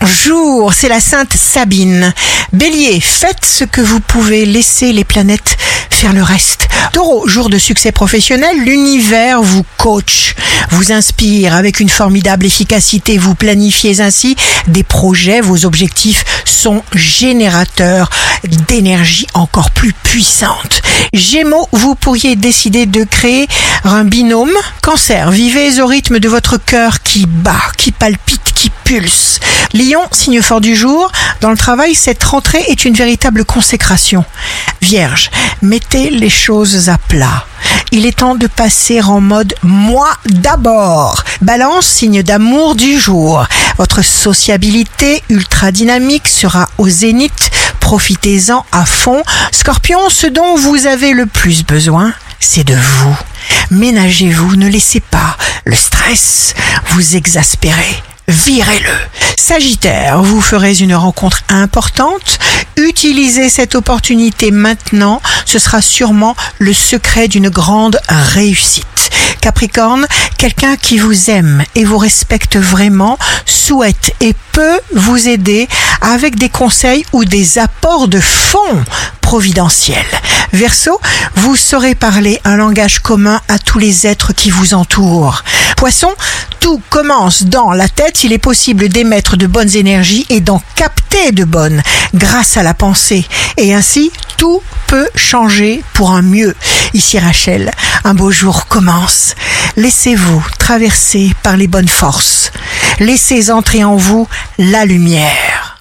bonjour, c'est la Sainte Sabine. Bélier, faites ce que vous pouvez, laissez les planètes faire le reste. Taureau, jour de succès professionnel, l'univers vous coach, vous inspire avec une formidable efficacité, vous planifiez ainsi des projets, vos objectifs sont générateurs d'énergie encore plus puissante. Gémeaux, vous pourriez décider de créer un binôme. Cancer, vivez au rythme de votre cœur qui bat, qui palpite, pulse. Lion, signe fort du jour, dans le travail, cette rentrée est une véritable consécration. Vierge, mettez les choses à plat. Il est temps de passer en mode moi d'abord. Balance, signe d'amour du jour. Votre sociabilité ultra dynamique sera au zénith. Profitez-en à fond. Scorpion, ce dont vous avez le plus besoin, c'est de vous. Ménagez-vous, ne laissez pas le stress vous exaspérer. Virez-le. Sagittaire, vous ferez une rencontre importante. Utilisez cette opportunité maintenant. Ce sera sûrement le secret d'une grande réussite. Capricorne, quelqu'un qui vous aime et vous respecte vraiment souhaite et peut vous aider avec des conseils ou des apports de fonds providentiels. Verseau, vous saurez parler un langage commun à tous les êtres qui vous entourent. Poisson, tout commence dans la tête. Il est possible d'émettre de bonnes énergies et d'en capter de bonnes grâce à la pensée. Et ainsi, tout peut changer pour un mieux. Ici Rachel, un beau jour commence. Laissez-vous traverser par les bonnes forces. Laissez entrer en vous la lumière.